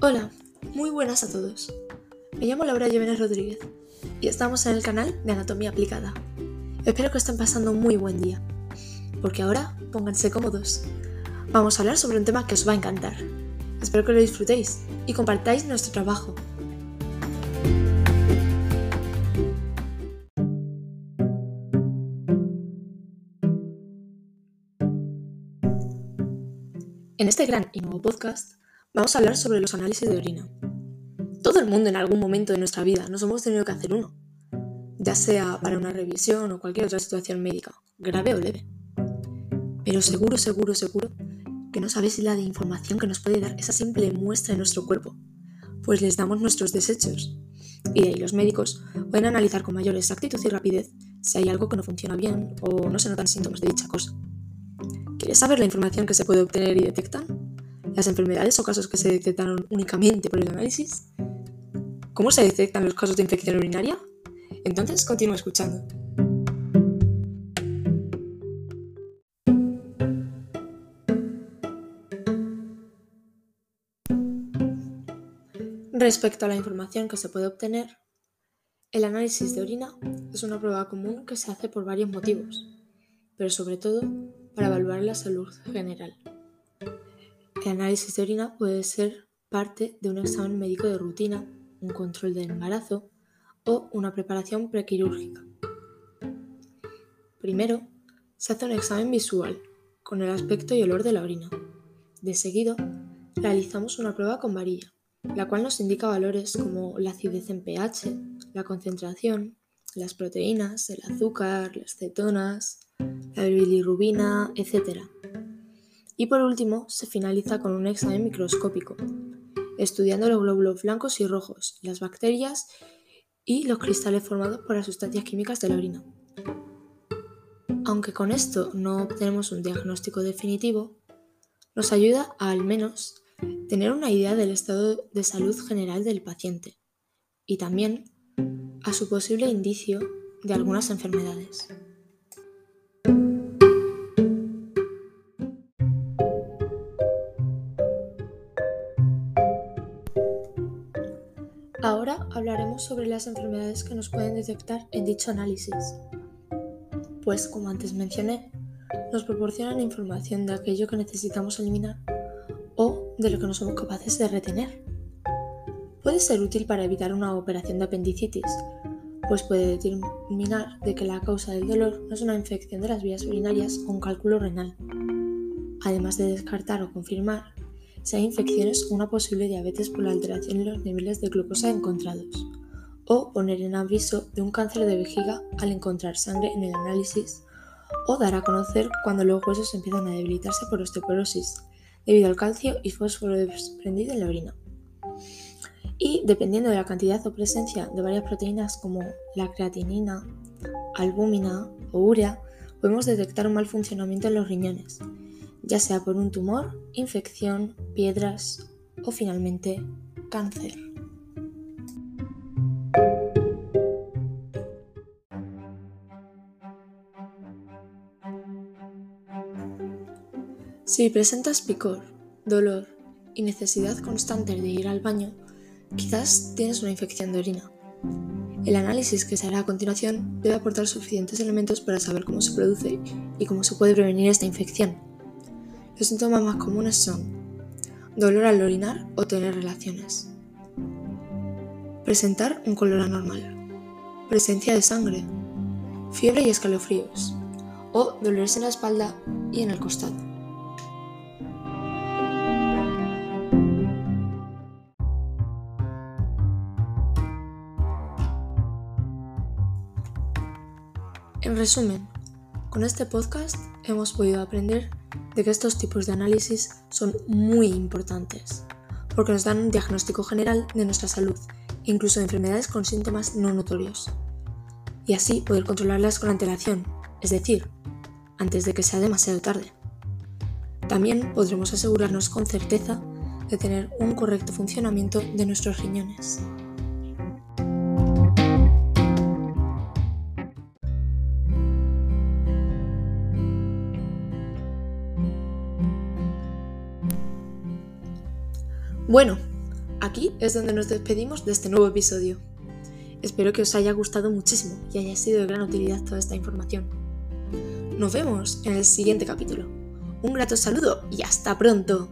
Hola, muy buenas a todos. Me llamo Laura Jiménez Rodríguez y estamos en el canal de Anatomía Aplicada. Espero que estén pasando un muy buen día, porque ahora pónganse cómodos. Vamos a hablar sobre un tema que os va a encantar. Espero que lo disfrutéis y compartáis nuestro trabajo. En este gran y nuevo podcast vamos a hablar sobre los análisis de orina. Todo el mundo en algún momento de nuestra vida nos hemos tenido que hacer uno, ya sea para una revisión o cualquier otra situación médica, grave o leve. Pero seguro, seguro, seguro que no sabéis la de información que nos puede dar esa simple muestra de nuestro cuerpo, pues les damos nuestros desechos. Y de ahí los médicos pueden analizar con mayor exactitud y rapidez si hay algo que no funciona bien o no se notan síntomas de dicha cosa. ¿Quieres saber la información que se puede obtener y detectan? Las enfermedades o casos que se detectaron únicamente por el análisis? ¿Cómo se detectan los casos de infección urinaria? Entonces, continúa escuchando. Respecto a la información que se puede obtener, el análisis de orina es una prueba común que se hace por varios motivos, pero sobre todo para evaluar la salud general. El análisis de orina puede ser parte de un examen médico de rutina, un control del embarazo o una preparación prequirúrgica. Primero, se hace un examen visual con el aspecto y olor de la orina. De seguido, realizamos una prueba con varilla, la cual nos indica valores como la acidez en pH, la concentración, las proteínas, el azúcar, las cetonas, la bilirrubina, etc. Y por último, se finaliza con un examen microscópico, estudiando los glóbulos blancos y rojos, las bacterias y los cristales formados por las sustancias químicas de la orina. Aunque con esto no obtenemos un diagnóstico definitivo, nos ayuda a al menos tener una idea del estado de salud general del paciente y también a su posible indicio de algunas enfermedades. Ahora hablaremos sobre las enfermedades que nos pueden detectar en dicho análisis. Pues como antes mencioné, nos proporcionan información de aquello que necesitamos eliminar o de lo que no somos capaces de retener. Puede ser útil para evitar una operación de apendicitis, pues puede determinar de que la causa del dolor no es una infección de las vías urinarias o un cálculo renal, además de descartar o confirmar si hay infecciones o una posible diabetes por la alteración en los niveles de glucosa encontrados, o poner en aviso de un cáncer de vejiga al encontrar sangre en el análisis, o dar a conocer cuando los huesos empiezan a debilitarse por osteoporosis, debido al calcio y fósforo desprendido en la orina. Y dependiendo de la cantidad o presencia de varias proteínas como la creatinina, albúmina o urea, podemos detectar un mal funcionamiento en los riñones, ya sea por un tumor, infección, piedras o finalmente cáncer. Si presentas picor, dolor y necesidad constante de ir al baño, quizás tienes una infección de orina. El análisis que se hará a continuación debe aportar suficientes elementos para saber cómo se produce y cómo se puede prevenir esta infección. Los síntomas más comunes son dolor al orinar o tener relaciones, presentar un color anormal, presencia de sangre, fiebre y escalofríos, o dolores en la espalda y en el costado. En resumen, con este podcast hemos podido aprender de que estos tipos de análisis son muy importantes, porque nos dan un diagnóstico general de nuestra salud, incluso de enfermedades con síntomas no notorios, y así poder controlarlas con antelación, es decir, antes de que sea demasiado tarde. También podremos asegurarnos con certeza de tener un correcto funcionamiento de nuestros riñones. Bueno, Aquí es donde nos despedimos de este nuevo episodio. Espero que os haya gustado muchísimo y haya sido de gran utilidad toda esta información. Nos vemos en el siguiente capítulo. Un grato saludo y hasta pronto.